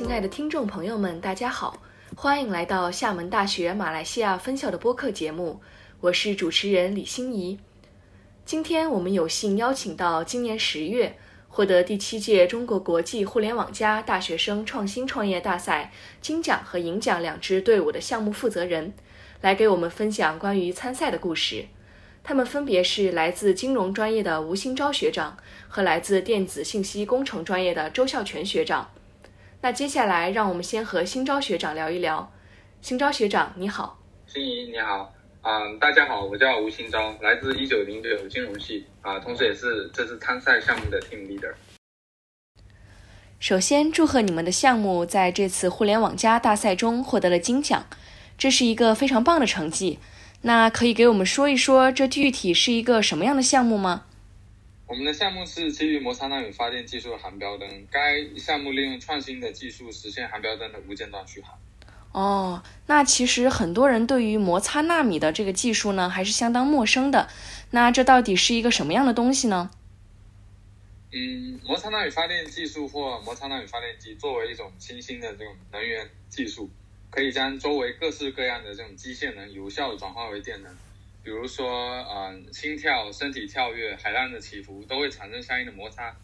亲爱的听众朋友们，大家好，欢迎来到厦门大学马来西亚分校的播客节目，我是主持人李欣怡。今天我们有幸邀请到今年十月获得第七届中国国际互联网加大学生创新创业大赛金奖和银奖两支队伍的项目负责人，来给我们分享关于参赛的故事。他们分别是来自金融专业的吴新昭学长和来自电子信息工程专业的周孝全学长。那接下来，让我们先和新招学长聊一聊。新招学长，你好。心怡，你好。嗯，大家好，我叫吴新昭，来自一九零九金融系啊，同时也是这次参赛项目的 team leader。首先，祝贺你们的项目在这次互联网加大赛中获得了金奖，这是一个非常棒的成绩。那可以给我们说一说，这具体是一个什么样的项目吗？我们的项目是基于摩擦纳米发电技术的含标灯，该项目利用创新的技术实现含标灯的无间断续航。哦，那其实很多人对于摩擦纳米的这个技术呢，还是相当陌生的。那这到底是一个什么样的东西呢？嗯，摩擦纳米发电技术或摩擦纳米发电机作为一种新兴的这种能源技术。可以将周围各式各样的这种机械能有效的转化为电能，比如说，嗯，心跳、身体跳跃、海浪的起伏都会产生相应的摩擦，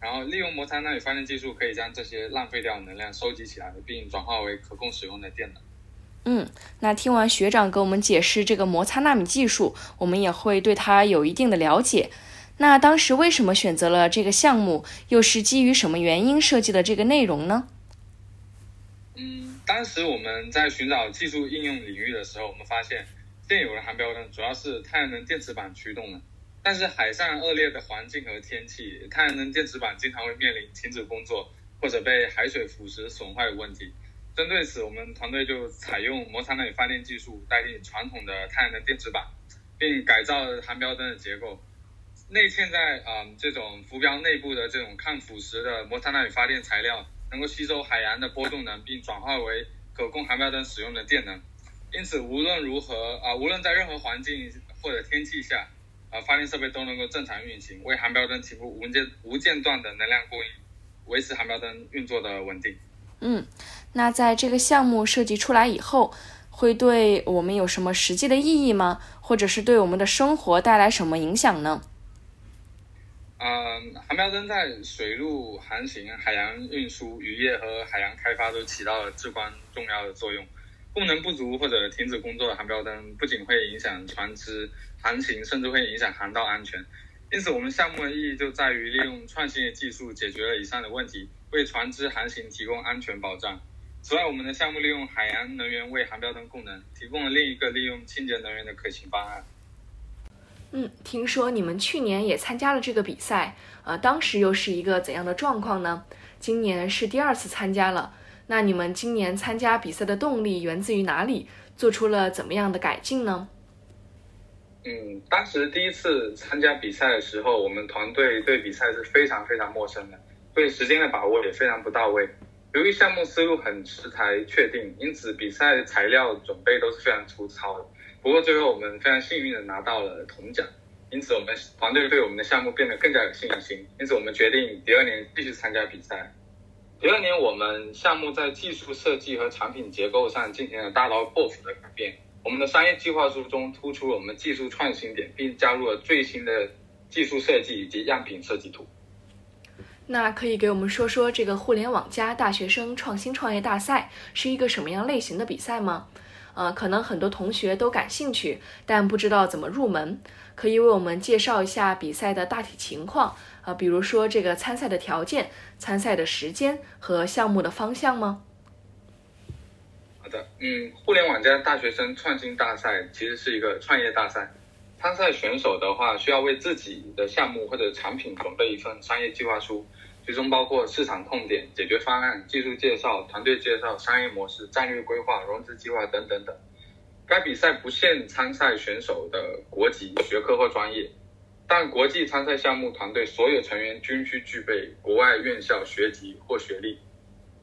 然后利用摩擦纳米发电技术，可以将这些浪费掉的能量收集起来，并转化为可供使用的电能。嗯，那听完学长给我们解释这个摩擦纳米技术，我们也会对它有一定的了解。那当时为什么选择了这个项目？又是基于什么原因设计的这个内容呢？嗯当时我们在寻找技术应用领域的时候，我们发现现有的含标灯主要是太阳能电池板驱动的，但是海上恶劣的环境和天气，太阳能电池板经常会面临停止工作或者被海水腐蚀损坏的问题。针对此，我们团队就采用摩擦纳米发电技术代替传统的太阳能电池板，并改造含标灯的结构，内嵌在啊这种浮标内部的这种抗腐蚀的摩擦纳米发电材料。能够吸收海洋的波动能，并转化为可供航标灯使用的电能。因此，无论如何啊，无论在任何环境或者天气下，啊，发电设备都能够正常运行，为航标灯提供无间无间断的能量供应，维持航标灯运作的稳定。嗯，那在这个项目设计出来以后，会对我们有什么实际的意义吗？或者是对我们的生活带来什么影响呢？嗯，航标灯在水陆航行、海洋运输、渔业和海洋开发都起到了至关重要的作用。功能不足或者停止工作的航标灯，不仅会影响船只航行，甚至会影响航道安全。因此，我们项目的意义就在于利用创新的技术解决了以上的问题，为船只航行提供安全保障。此外，我们的项目利用海洋能源为航标灯供能，提供了另一个利用清洁能源的可行方案。嗯，听说你们去年也参加了这个比赛，呃，当时又是一个怎样的状况呢？今年是第二次参加了，那你们今年参加比赛的动力源自于哪里？做出了怎么样的改进呢？嗯，当时第一次参加比赛的时候，我们团队对比赛是非常非常陌生的，对时间的把握也非常不到位。由于项目思路很迟才确定，因此比赛材料准备都是非常粗糙的。不过最后我们非常幸运的拿到了铜奖，因此我们团队对我们的项目变得更加有信心。因此我们决定第二年继续参加比赛。第二年我们项目在技术设计和产品结构上进行了大刀阔斧的改变。我们的商业计划书中突出了我们技术创新点，并加入了最新的技术设计以及样品设计图。那可以给我们说说这个互联网加大学生创新创业大赛是一个什么样类型的比赛吗？呃，可能很多同学都感兴趣，但不知道怎么入门，可以为我们介绍一下比赛的大体情况啊，比如说这个参赛的条件、参赛的时间和项目的方向吗？好的，嗯，互联网加大学生创新大赛其实是一个创业大赛，参赛选手的话需要为自己的项目或者产品准备一份商业计划书。其中包括市场痛点、解决方案、技术介绍、团队介绍、商业模式、战略规划、融资计划等等等。该比赛不限参赛选手的国籍、学科或专业，但国际参赛项目团队所有成员均需具备国外院校学籍或学历。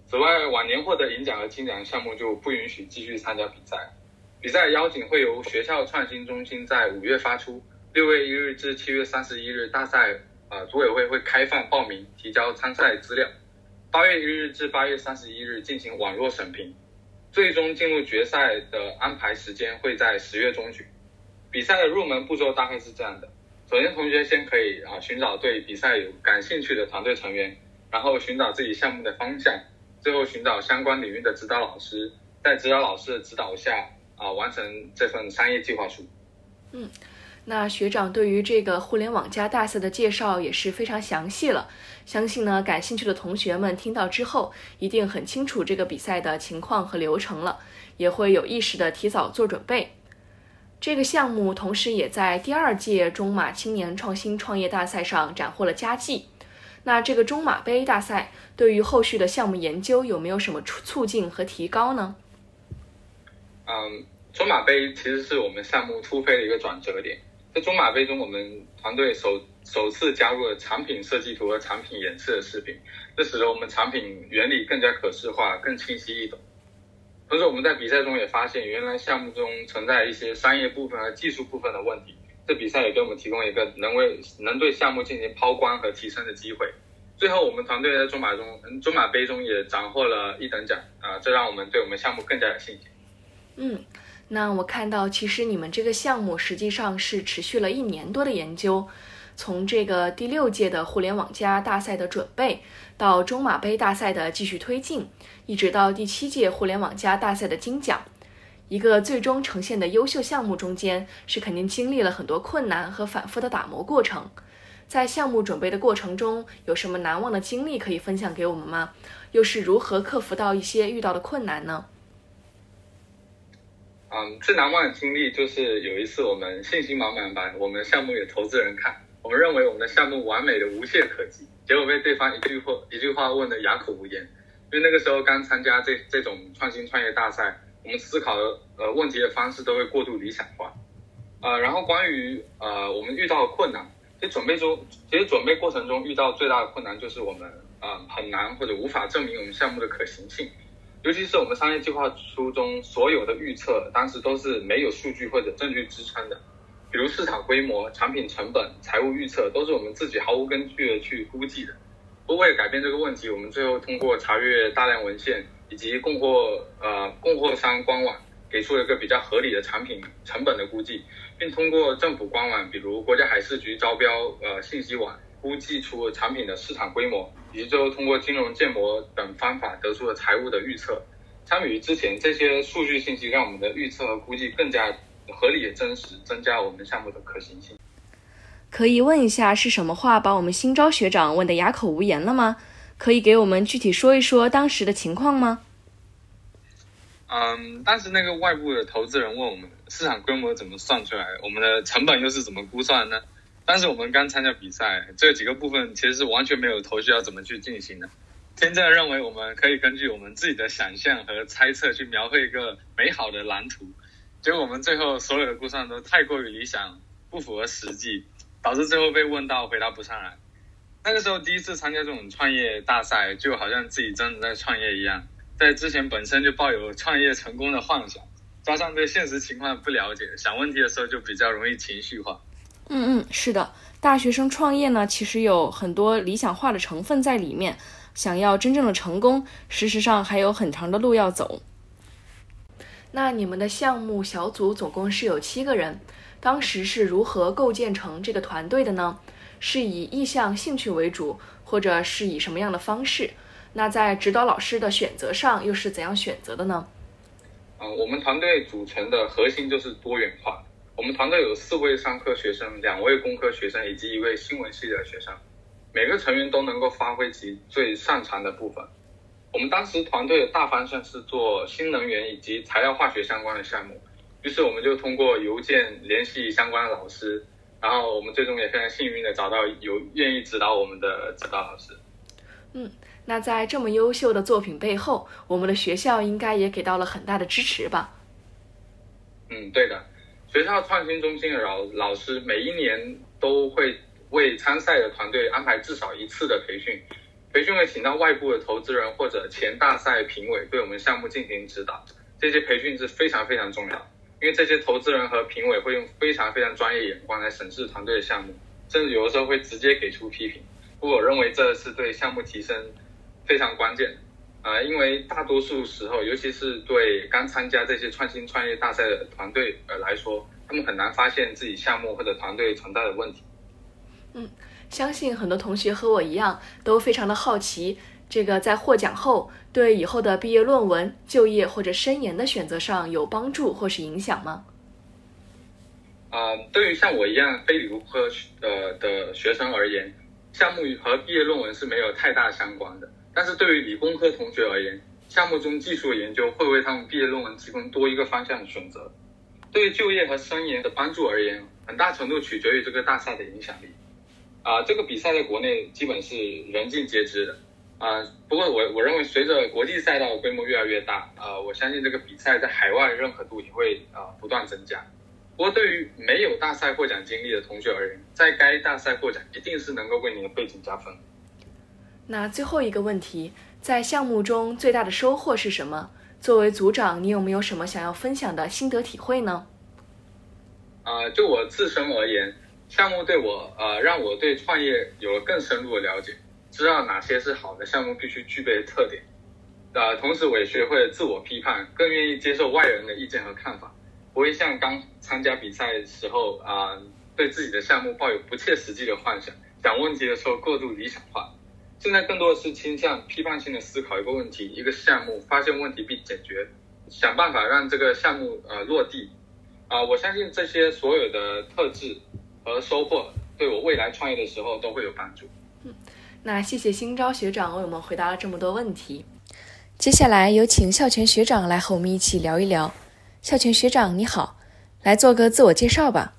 此外，往年获得银奖和金奖项目就不允许继续参加比赛。比赛邀请会由学校创新中心在五月发出，六月一日至七月三十一日大赛。呃，组委会会开放报名，提交参赛资料。八月一日至八月三十一日进行网络审评，最终进入决赛的安排时间会在十月中旬。比赛的入门步骤大概是这样的：首先，同学先可以啊寻找对比赛有感兴趣的团队成员，然后寻找自己项目的方向，最后寻找相关领域的指导老师，在指导老师的指导下啊完成这份商业计划书。嗯。那学长对于这个互联网加大赛的介绍也是非常详细了，相信呢感兴趣的同学们听到之后，一定很清楚这个比赛的情况和流程了，也会有意识的提早做准备。这个项目同时也在第二届中马青年创新创业大赛上斩获了佳绩。那这个中马杯大赛对于后续的项目研究有没有什么促促进和提高呢？嗯，中马杯其实是我们项目突飞的一个转折点。在中马杯中，我们团队首首次加入了产品设计图和产品演示的视频，这使得我们产品原理更加可视化、更清晰易懂。同时，我们在比赛中也发现，原来项目中存在一些商业部分和技术部分的问题。这比赛也给我们提供一个能为能对项目进行抛光和提升的机会。最后，我们团队在中马中中马杯中也斩获了一等奖啊，这让我们对我们项目更加有信心。嗯。那我看到，其实你们这个项目实际上是持续了一年多的研究，从这个第六届的互联网加大赛的准备，到中马杯大赛的继续推进，一直到第七届互联网加大赛的金奖，一个最终呈现的优秀项目中间，是肯定经历了很多困难和反复的打磨过程。在项目准备的过程中，有什么难忘的经历可以分享给我们吗？又是如何克服到一些遇到的困难呢？嗯，最难忘的经历就是有一次我们信心满满把我们项目给投资人看，我们认为我们的项目完美的无懈可击，结果被对方一句话一句话问的哑口无言。因为那个时候刚参加这这种创新创业大赛，我们思考的呃问题的方式都会过度理想化。呃，然后关于呃我们遇到的困难，其实准备中其实准备过程中遇到最大的困难就是我们呃很难或者无法证明我们项目的可行性。尤其是我们商业计划书中所有的预测，当时都是没有数据或者证据支撑的，比如市场规模、产品成本、财务预测，都是我们自己毫无根据的去估计的。不为了改变这个问题，我们最后通过查阅大量文献以及供货呃供货商官网，给出了一个比较合理的产品成本的估计，并通过政府官网，比如国家海事局招标呃信息网。估计出产品的市场规模，以及最后通过金融建模等方法得出了财务的预测。相比于之前，这些数据信息让我们的预测和估计更加合理、真实，增加我们项目的可行性。可以问一下是什么话把我们新招学长问得哑口无言了吗？可以给我们具体说一说当时的情况吗？嗯，当时那个外部的投资人问我们市场规模怎么算出来，我们的成本又是怎么估算呢？但是我们刚参加比赛，这几个部分其实是完全没有头绪要怎么去进行的。天真的认为我们可以根据我们自己的想象和猜测去描绘一个美好的蓝图，结果我们最后所有的估算都太过于理想，不符合实际，导致最后被问到回答不上来。那个时候第一次参加这种创业大赛，就好像自己真的在创业一样，在之前本身就抱有创业成功的幻想，加上对现实情况不了解，想问题的时候就比较容易情绪化。嗯嗯，是的，大学生创业呢，其实有很多理想化的成分在里面。想要真正的成功，事实上还有很长的路要走。那你们的项目小组总共是有七个人，当时是如何构建成这个团队的呢？是以意向、兴趣为主，或者是以什么样的方式？那在指导老师的选择上又是怎样选择的呢？嗯，我们团队组成的核心就是多元化。我们团队有四位商科学生、两位工科学生以及一位新闻系的学生，每个成员都能够发挥其最擅长的部分。我们当时团队的大方向是做新能源以及材料化学相关的项目，于是我们就通过邮件联系相关的老师，然后我们最终也非常幸运的找到有愿意指导我们的指导老师。嗯，那在这么优秀的作品背后，我们的学校应该也给到了很大的支持吧？嗯，对的。学校创新中心的老老师每一年都会为参赛的团队安排至少一次的培训，培训会请到外部的投资人或者前大赛评委对我们项目进行指导。这些培训是非常非常重要，因为这些投资人和评委会用非常非常专业眼光来审视团队的项目，甚至有的时候会直接给出批评。不过我认为这是对项目提升非常关键。呃，因为大多数时候，尤其是对刚参加这些创新创业大赛的团队呃来说，他们很难发现自己项目或者团队存在的问题。嗯，相信很多同学和我一样，都非常的好奇，这个在获奖后对以后的毕业论文、就业或者深研的选择上有帮助或是影响吗？啊，对于像我一样非理工科呃的学生而言，项目和毕业论文是没有太大相关的。但是对于理工科同学而言，项目中技术研究会为他们毕业论文提供多一个方向的选择。对于就业和深研的帮助而言，很大程度取决于这个大赛的影响力。啊，这个比赛在国内基本是人尽皆知的。啊，不过我我认为随着国际赛道规模越来越大，啊，我相信这个比赛在海外认可度也会啊不断增加。不过对于没有大赛获奖经历的同学而言，在该大赛获奖一定是能够为你的背景加分。那最后一个问题，在项目中最大的收获是什么？作为组长，你有没有什么想要分享的心得体会呢？啊，就我自身而言，项目对我呃让我对创业有了更深入的了解，知道哪些是好的项目必须具备的特点。呃，同时我也学会了自我批判，更愿意接受外人的意见和看法，不会像刚参加比赛时候啊对自己的项目抱有不切实际的幻想，想问题的时候过度理想化。现在更多的是倾向批判性的思考一个问题、一个项目，发现问题并解决，想办法让这个项目呃落地。啊，我相信这些所有的特质和收获，对我未来创业的时候都会有帮助。嗯，那谢谢新招学长为我们回答了这么多问题。接下来有请孝全学长来和我们一起聊一聊。孝全学长你好，来做个自我介绍吧。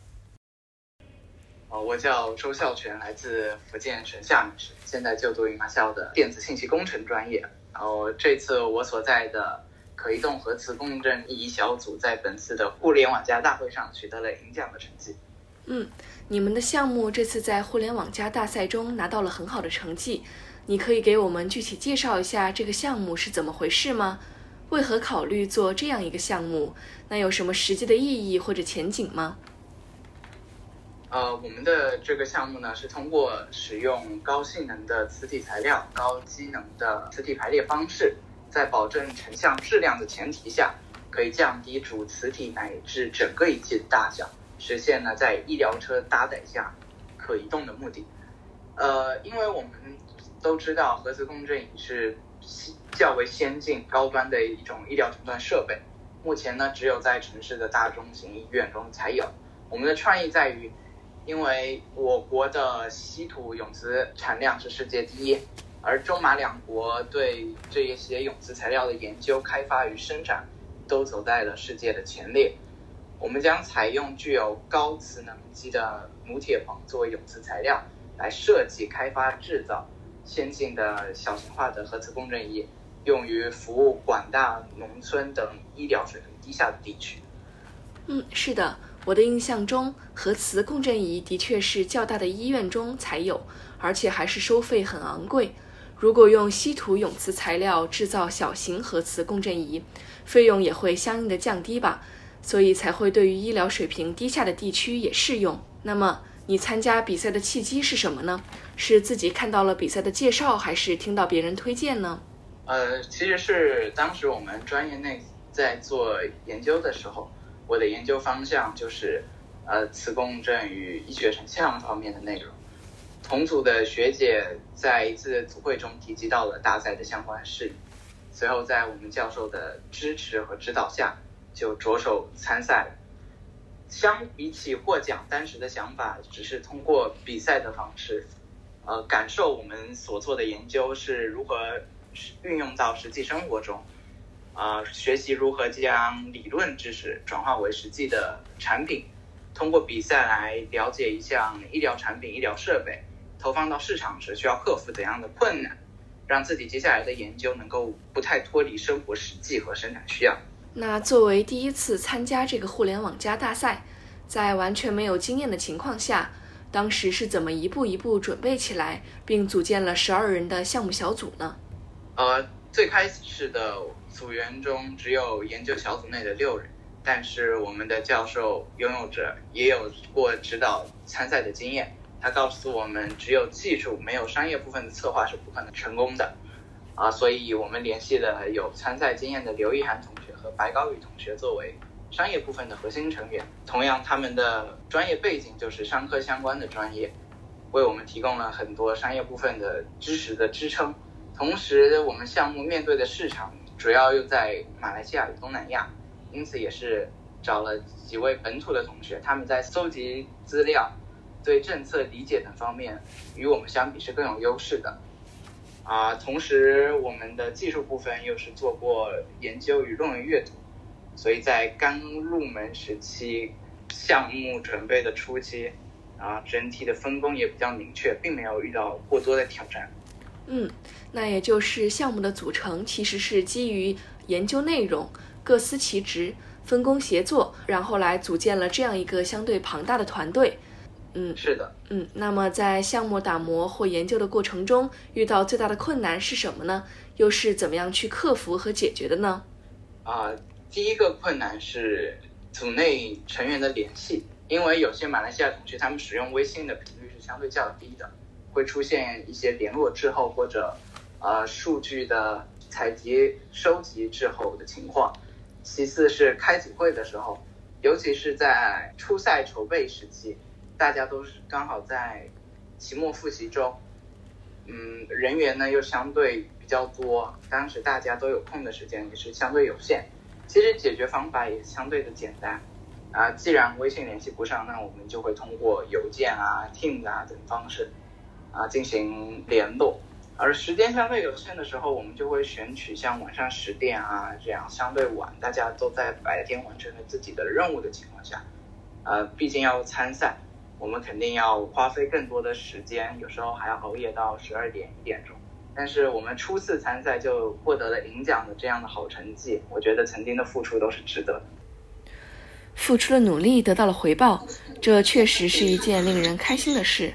我叫周孝全，来自福建省厦门市，现在就读于马校的电子信息工程专业。然后这次我所在的可移动核磁共振仪小组在本次的互联网加大会上取得了银奖的成绩。嗯，你们的项目这次在互联网加大赛中拿到了很好的成绩，你可以给我们具体介绍一下这个项目是怎么回事吗？为何考虑做这样一个项目？那有什么实际的意义或者前景吗？呃，我们的这个项目呢，是通过使用高性能的磁体材料、高机能的磁体排列方式，在保证成像质量的前提下，可以降低主磁体乃至整个仪器的大小，实现呢在医疗车搭载下可移动的目的。呃，因为我们都知道核磁共振仪是较为先进、高端的一种医疗诊断设备，目前呢只有在城市的大中型医院中才有。我们的创意在于。因为我国的稀土永磁产量是世界第一，而中马两国对这一些永磁材料的研究、开发与生产都走在了世界的前列。我们将采用具有高磁能级的母铁硼作为永磁材料，来设计、开发、制造先进的小型化的核磁共振仪，用于服务广大农村等医疗水平低下的地区。嗯，是的。我的印象中，核磁共振仪的确是较大的医院中才有，而且还是收费很昂贵。如果用稀土永磁材料制造小型核磁共振仪，费用也会相应的降低吧，所以才会对于医疗水平低下的地区也适用。那么，你参加比赛的契机是什么呢？是自己看到了比赛的介绍，还是听到别人推荐呢？呃，其实是当时我们专业内在做研究的时候。我的研究方向就是，呃，磁共振与医学成像方面的内容。同组的学姐在一次组会中提及到了大赛的相关事宜，随后在我们教授的支持和指导下，就着手参赛了。相比起获奖，当时的想法只是通过比赛的方式，呃，感受我们所做的研究是如何运用到实际生活中。啊，学习如何将理论知识转化为实际的产品，通过比赛来了解一项医疗产品、医疗设备投放到市场时需要克服怎样的困难，让自己接下来的研究能够不太脱离生活实际和生产需要。那作为第一次参加这个互联网加大赛，在完全没有经验的情况下，当时是怎么一步一步准备起来，并组建了十二人的项目小组呢？呃，最开始的。组员中只有研究小组内的六人，但是我们的教授拥有着也有过指导参赛的经验。他告诉我们，只有技术没有商业部分的策划是不可能成功的。啊，所以我们联系了有参赛经验的刘一涵同学和白高宇同学作为商业部分的核心成员。同样，他们的专业背景就是商科相关的专业，为我们提供了很多商业部分的知识的支撑。同时，我们项目面对的市场主要又在马来西亚与东南亚，因此也是找了几位本土的同学，他们在搜集资料、对政策理解等方面与我们相比是更有优势的。啊，同时我们的技术部分又是做过研究与论文阅读，所以在刚入门时期，项目准备的初期，啊，整体的分工也比较明确，并没有遇到过多的挑战。嗯，那也就是项目的组成其实是基于研究内容，各司其职，分工协作，然后来组建了这样一个相对庞大的团队。嗯，是的，嗯，那么在项目打磨或研究的过程中，遇到最大的困难是什么呢？又是怎么样去克服和解决的呢？啊，第一个困难是组内成员的联系，因为有些马来西亚同学他们使用微信的频率是相对较低的。会出现一些联络滞后或者，呃，数据的采集收集滞后的情况。其次是开组会的时候，尤其是在初赛筹备时期，大家都是刚好在期末复习中，嗯，人员呢又相对比较多，当时大家都有空的时间也是相对有限。其实解决方法也相对的简单，啊，既然微信联系不上，那我们就会通过邮件啊、Teams 啊等方式。啊，进行联络，而时间相对有限的时候，我们就会选取像晚上十点啊这样相对晚，大家都在白天完成了自己的任务的情况下，呃，毕竟要参赛，我们肯定要花费更多的时间，有时候还要熬夜到十二点一点钟。但是我们初次参赛就获得了银奖的这样的好成绩，我觉得曾经的付出都是值得的。付出了努力得到了回报，这确实是一件令人开心的事。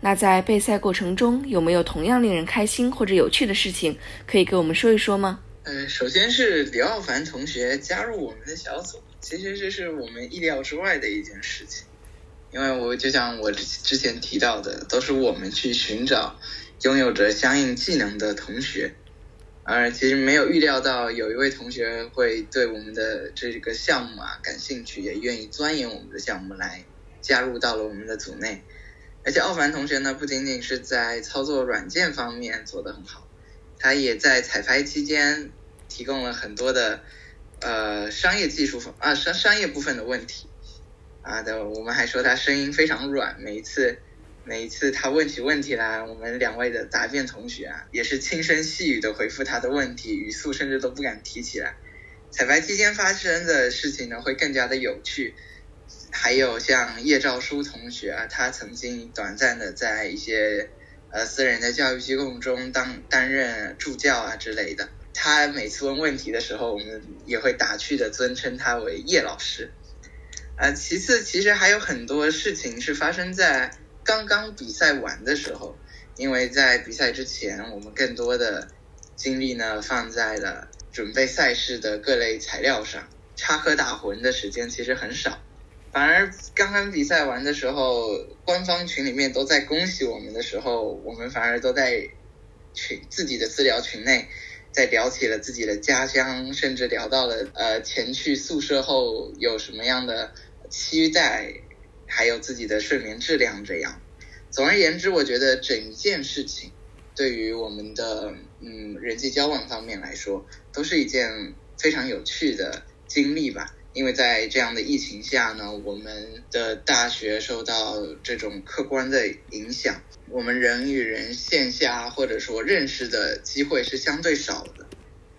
那在备赛过程中，有没有同样令人开心或者有趣的事情可以给我们说一说吗？呃，首先是刘奥凡同学加入我们的小组，其实这是我们意料之外的一件事情，因为我就像我之前提到的，都是我们去寻找拥有着相应技能的同学，而其实没有预料到有一位同学会对我们的这个项目啊感兴趣，也愿意钻研我们的项目来加入到了我们的组内。而且奥凡同学呢，不仅仅是在操作软件方面做得很好，他也在彩排期间提供了很多的呃商业技术方啊商商业部分的问题啊的。我们还说他声音非常软，每一次每一次他问起问题来，我们两位的答辩同学啊也是轻声细语的回复他的问题，语速甚至都不敢提起来。彩排期间发生的事情呢，会更加的有趣。还有像叶兆书同学啊，他曾经短暂的在一些呃私人的教育机构中当担任助教啊之类的。他每次问问题的时候，我们也会打趣的尊称他为叶老师。啊，其次其实还有很多事情是发生在刚刚比赛完的时候，因为在比赛之前，我们更多的精力呢放在了准备赛事的各类材料上，插科打诨的时间其实很少。反而刚刚比赛完的时候，官方群里面都在恭喜我们的时候，我们反而都在群自己的私聊群内，在聊起了自己的家乡，甚至聊到了呃前去宿舍后有什么样的期待，还有自己的睡眠质量这样。总而言之，我觉得整一件事情。对于我们的嗯人际交往方面来说，都是一件非常有趣的经历吧。因为在这样的疫情下呢，我们的大学受到这种客观的影响，我们人与人线下或者说认识的机会是相对少的。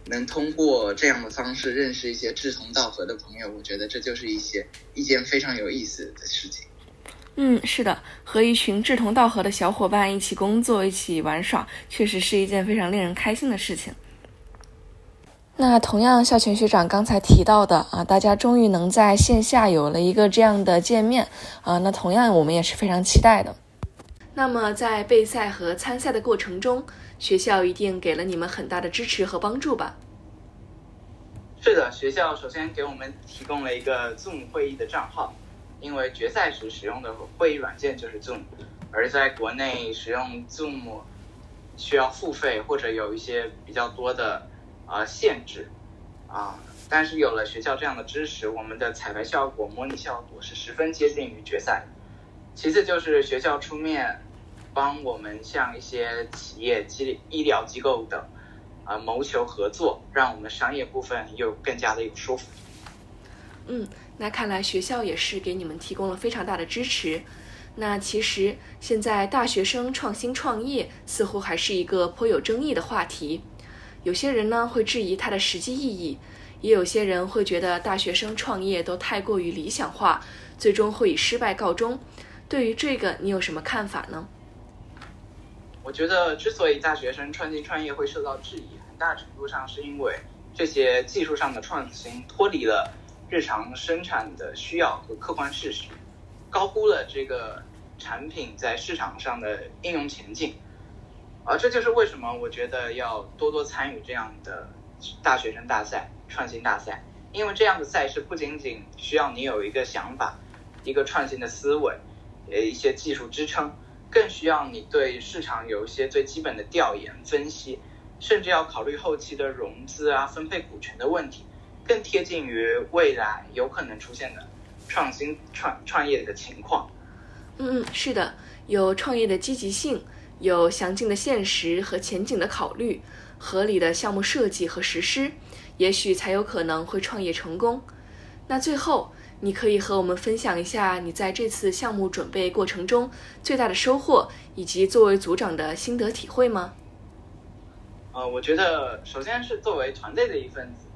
能通过这样的方式认识一些志同道合的朋友，我觉得这就是一些一件非常有意思的事情。嗯，是的，和一群志同道合的小伙伴一起工作、一起玩耍，确实是一件非常令人开心的事情。那同样，校全学长刚才提到的啊，大家终于能在线下有了一个这样的见面啊，那同样我们也是非常期待的。那么在备赛和参赛的过程中，学校一定给了你们很大的支持和帮助吧？是的，学校首先给我们提供了一个 Zoom 会议的账号，因为决赛时使用的会议软件就是 Zoom，而在国内使用 Zoom。需要付费或者有一些比较多的呃限制啊。但是有了学校这样的支持，我们的彩排效果、模拟效果是十分接近于决赛。其次就是学校出面帮我们向一些企业、机医疗机构等啊谋求合作，让我们商业部分又更加的有说服力。嗯，那看来学校也是给你们提供了非常大的支持。那其实现在大学生创新创业似乎还是一个颇有争议的话题，有些人呢会质疑它的实际意义。也有些人会觉得大学生创业都太过于理想化，最终会以失败告终。对于这个，你有什么看法呢？我觉得，之所以大学生创新创业会受到质疑，很大程度上是因为这些技术上的创新脱离了日常生产的需要和客观事实，高估了这个产品在市场上的应用前景。而这就是为什么我觉得要多多参与这样的大学生大赛。创新大赛，因为这样的赛事不仅仅需要你有一个想法、一个创新的思维、呃一些技术支撑，更需要你对市场有一些最基本的调研分析，甚至要考虑后期的融资啊、分配股权的问题，更贴近于未来有可能出现的创新创创业的情况。嗯嗯，是的，有创业的积极性，有详尽的现实和前景的考虑，合理的项目设计和实施。也许才有可能会创业成功。那最后，你可以和我们分享一下你在这次项目准备过程中最大的收获，以及作为组长的心得体会吗？呃，我觉得首先是作为团队的一份子，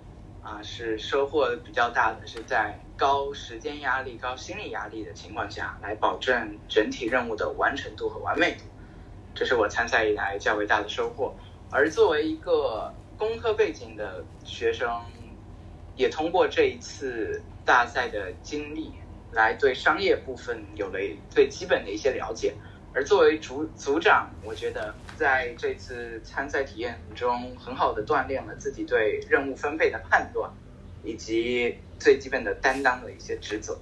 啊，是收获比较大的，是在高时间压力、高心理压力的情况下来保证整体任务的完成度和完美度，这是我参赛以来较为大的收获。而作为一个工科背景的学生，也通过这一次大赛的经历，来对商业部分有了最基本的一些了解。而作为组组长，我觉得在这次参赛体验中，很好的锻炼了自己对任务分配的判断，以及最基本的担当的一些职责。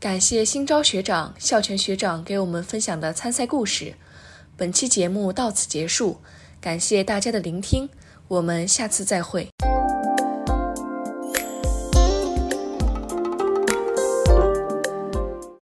感谢新招学长、校全学长给我们分享的参赛故事。本期节目到此结束。感谢大家的聆听，我们下次再会。